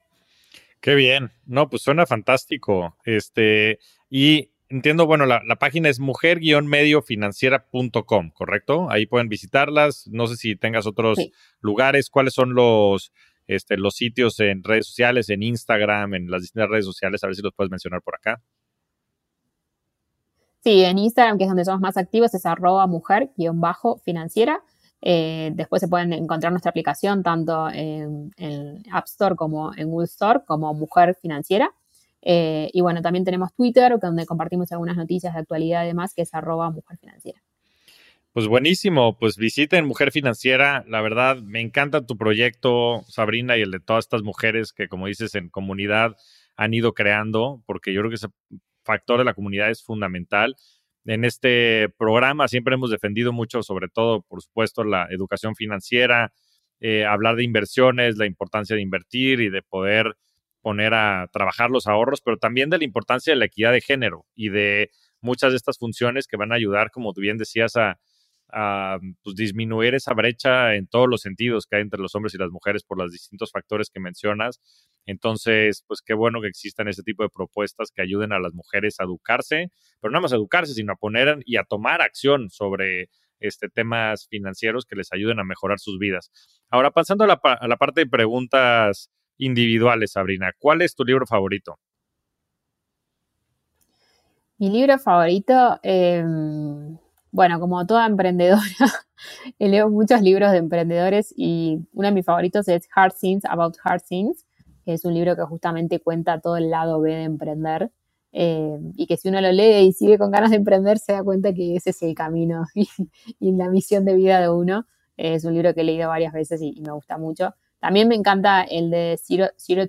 Qué bien. No, pues suena fantástico. Este, y entiendo, bueno, la, página es mujer-mediofinanciera.com, ¿correcto? Ahí pueden visitarlas. No sé si tengas otros lugares. ¿Cuáles son los este, los sitios en redes sociales, en Instagram, en las distintas redes sociales, a ver si los puedes mencionar por acá. Sí, en Instagram, que es donde somos más activos, es arroba mujer-financiera. Eh, después se pueden encontrar nuestra aplicación tanto en, App Store como en Google Store como Mujer Financiera. Eh, y bueno, también tenemos Twitter, donde compartimos algunas noticias de actualidad y demás, que es arroba Mujer. Pues buenísimo, pues visiten Mujer Financiera. La verdad, me encanta tu proyecto, Sabrina, y el de todas estas mujeres que, como dices, en comunidad han ido creando, porque yo creo que ese factor de la comunidad es fundamental. En este programa siempre hemos defendido mucho, sobre todo, por supuesto, la educación financiera, eh, hablar de inversiones, la importancia de invertir y de poder poner a trabajar los ahorros, pero también de la importancia de la equidad de género y de muchas de estas funciones que van a ayudar, como tú bien decías, a a pues, disminuir esa brecha en todos los sentidos que hay entre los hombres y las mujeres por los distintos factores que mencionas. Entonces, pues qué bueno que existan ese tipo de propuestas que ayuden a las mujeres a educarse, pero no más a educarse, sino a poner y a tomar acción sobre este, temas financieros que les ayuden a mejorar sus vidas. Ahora, pasando a la, a la parte de preguntas individuales, Sabrina, ¿cuál es tu libro favorito? Mi libro favorito, eh, bueno, como toda emprendedora, leo muchos libros de emprendedores y uno de mis favoritos es Hard Things About Hard Things, que es un libro que justamente cuenta todo el lado B de emprender. Eh, y que si uno lo lee y sigue con ganas de emprender, se da cuenta que ese es el camino y, la misión de vida de uno. es un libro que he leído varias veces y, me gusta mucho. También me encanta el de Zero, Zero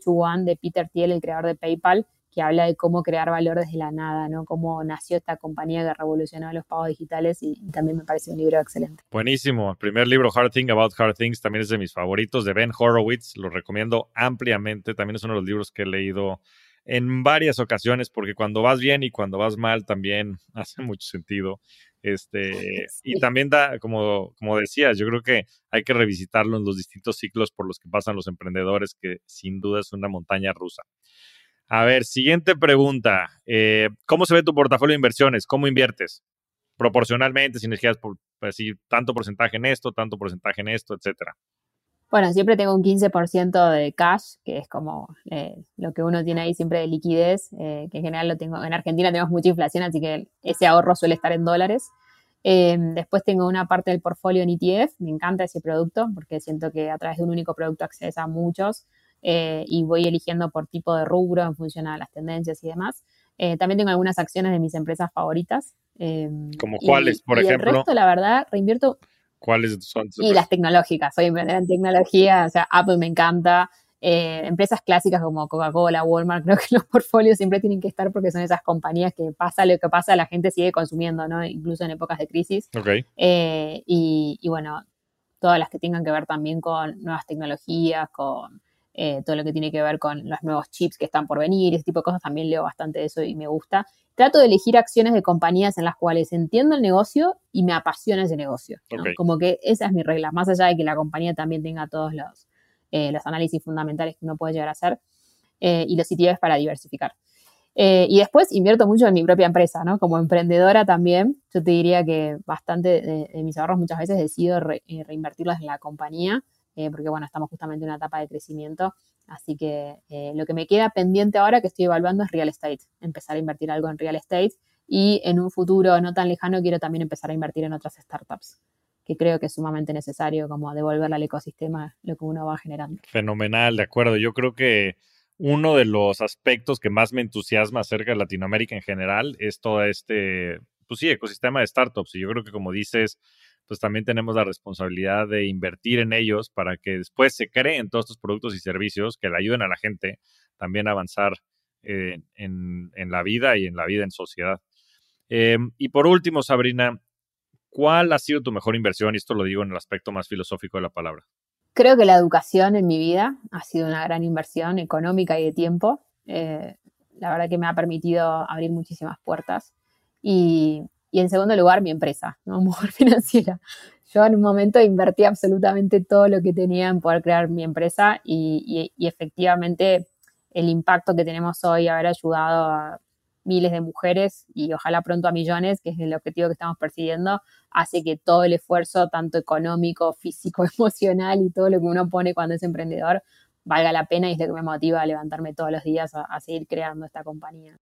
de Peter Thiel, el creador de PayPal, que habla de cómo crear valor desde la nada, ¿no? Cómo nació esta compañía que revolucionó los pagos digitales y, también me parece un libro excelente. Buenísimo. El primer libro, Hard Thing About Hard Things, también es de mis favoritos, de Ben Horowitz. Lo recomiendo ampliamente. También es uno de los libros que he leído en varias ocasiones, porque cuando vas bien y cuando vas mal también hace mucho sentido. Este, Y también da, como, como decías, yo creo que hay que revisitarlo en los distintos ciclos por los que pasan los emprendedores, que sin duda es una montaña rusa. A ver, siguiente pregunta. Eh, ¿Cómo se ve tu portafolio de inversiones? ¿Cómo inviertes? Proporcionalmente, si necesitas por, decir pues, tanto porcentaje en esto, tanto porcentaje en esto, etcétera. Bueno, siempre tengo un 15% de cash, que es como eh, lo que uno tiene ahí siempre de liquidez, eh, que en general lo tengo. En Argentina tenemos mucha inflación, así que ese ahorro suele estar en dólares. Em, después tengo una parte del portfolio en ETF, me encanta ese producto porque siento que a través de un único producto accedes a muchos eh, y voy eligiendo por tipo de rubro en función a las tendencias y demás. también tengo algunas acciones de mis empresas favoritas. Em, ¿Como cuáles, por y ejemplo? El resto, la verdad, reinvierto ¿Cuáles son? Y las tecnológicas, soy emprendedora en tecnología, o sea, Apple me encanta. Eh, empresas clásicas como Coca-Cola, Walmart, creo que los portfolios siempre tienen que estar porque son esas compañías que pasa lo que pasa, la gente sigue consumiendo, ¿no? Incluso en épocas de crisis. Okay. Eh, y, y, bueno, todas las que tengan que ver también con nuevas tecnologías, con eh, todo lo que tiene que ver con los nuevos chips que están por venir, ese tipo de cosas, también leo bastante de eso y me gusta. Trato de elegir acciones de compañías en las cuales entiendo el negocio y me apasiona ese negocio. Como que esa es mi regla, más allá de que la compañía también tenga todos los, eh, los análisis fundamentales que uno puede llegar a hacer eh, y los ETFs para diversificar. y después invierto mucho en mi propia empresa, ¿no? Como emprendedora también, yo te diría que bastante de, mis ahorros muchas veces decido reinvertirlos en la compañía eh, porque bueno, estamos justamente en una etapa de crecimiento. Así que eh, lo que me queda pendiente ahora que estoy evaluando es real estate, empezar a invertir algo en real estate y en un futuro no tan lejano quiero también empezar a invertir en otras startups que creo que es sumamente necesario como devolverle al ecosistema lo que uno va generando. Fenomenal, de acuerdo. Yo creo que uno de los aspectos que más me entusiasma acerca de Latinoamérica en general es todo este, pues sí, ecosistema de startups. Y yo creo que como dices, pues también tenemos la responsabilidad de invertir en ellos para que después se creen todos estos productos y servicios que le ayuden a la gente también a avanzar eh, en, la vida y en la vida en sociedad. Em, y por último, Sabrina, ¿cuál ha sido tu mejor inversión? Y esto lo digo en el aspecto más filosófico de la palabra. Creo que la educación en mi vida ha sido una gran inversión económica y de tiempo. Eh, la verdad que me ha permitido abrir muchísimas puertas. Y, y en segundo lugar, mi empresa, ¿no? Mujer Financiera. Yo en un momento invertí absolutamente todo lo que tenía en poder crear mi empresa y, efectivamente el impacto que tenemos hoy, haber ayudado a miles de mujeres y ojalá pronto a millones, que es el objetivo que estamos persiguiendo, hace que todo el esfuerzo, tanto económico, físico, emocional y todo lo que uno pone cuando es emprendedor, valga la pena y es lo que me motiva a levantarme todos los días a seguir creando esta compañía.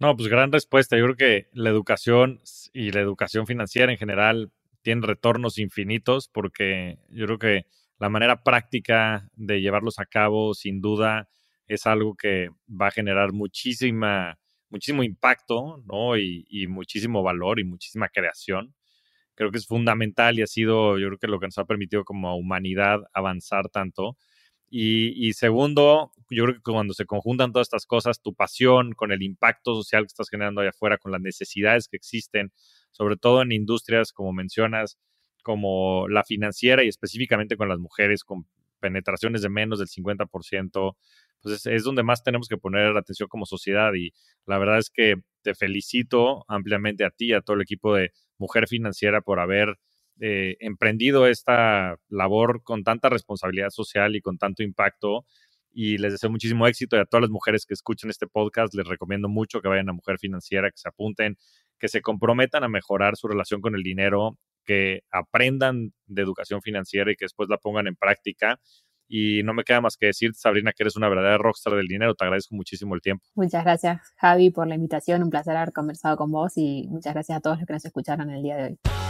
No, pues gran respuesta. Yo creo que la educación y la educación financiera en general tienen retornos infinitos porque yo creo que la manera práctica de llevarlos a cabo, sin duda, es algo que va a generar muchísima, muchísimo impacto, ¿no? Y, y muchísimo valor y muchísima creación. Creo que es fundamental y ha sido, yo creo que lo que nos ha permitido como humanidad avanzar tanto. Y, segundo, yo creo que cuando se conjuntan todas estas cosas, tu pasión con el impacto social que estás generando allá afuera, con las necesidades que existen, sobre todo en industrias, como mencionas, como la financiera y específicamente con las mujeres, con penetraciones de menos del 50%, pues es, donde más tenemos que poner atención como sociedad. Y la verdad es que te felicito ampliamente a ti, a todo el equipo de Mujer Financiera por haber eh, emprendido esta labor con tanta responsabilidad social y con tanto impacto. Y les deseo muchísimo éxito y a todas las mujeres que escuchen este podcast les recomiendo mucho que vayan a Mujer Financiera, que se apunten, que se comprometan a mejorar su relación con el dinero, que aprendan de educación financiera y que después la pongan en práctica. Y no me queda más que decir, Sabrina, que eres una verdadera rockstar del dinero. Te agradezco muchísimo el tiempo. Muchas gracias, Javi, por la invitación. Un placer haber conversado con vos y muchas gracias a todos los que nos escucharon el día de hoy.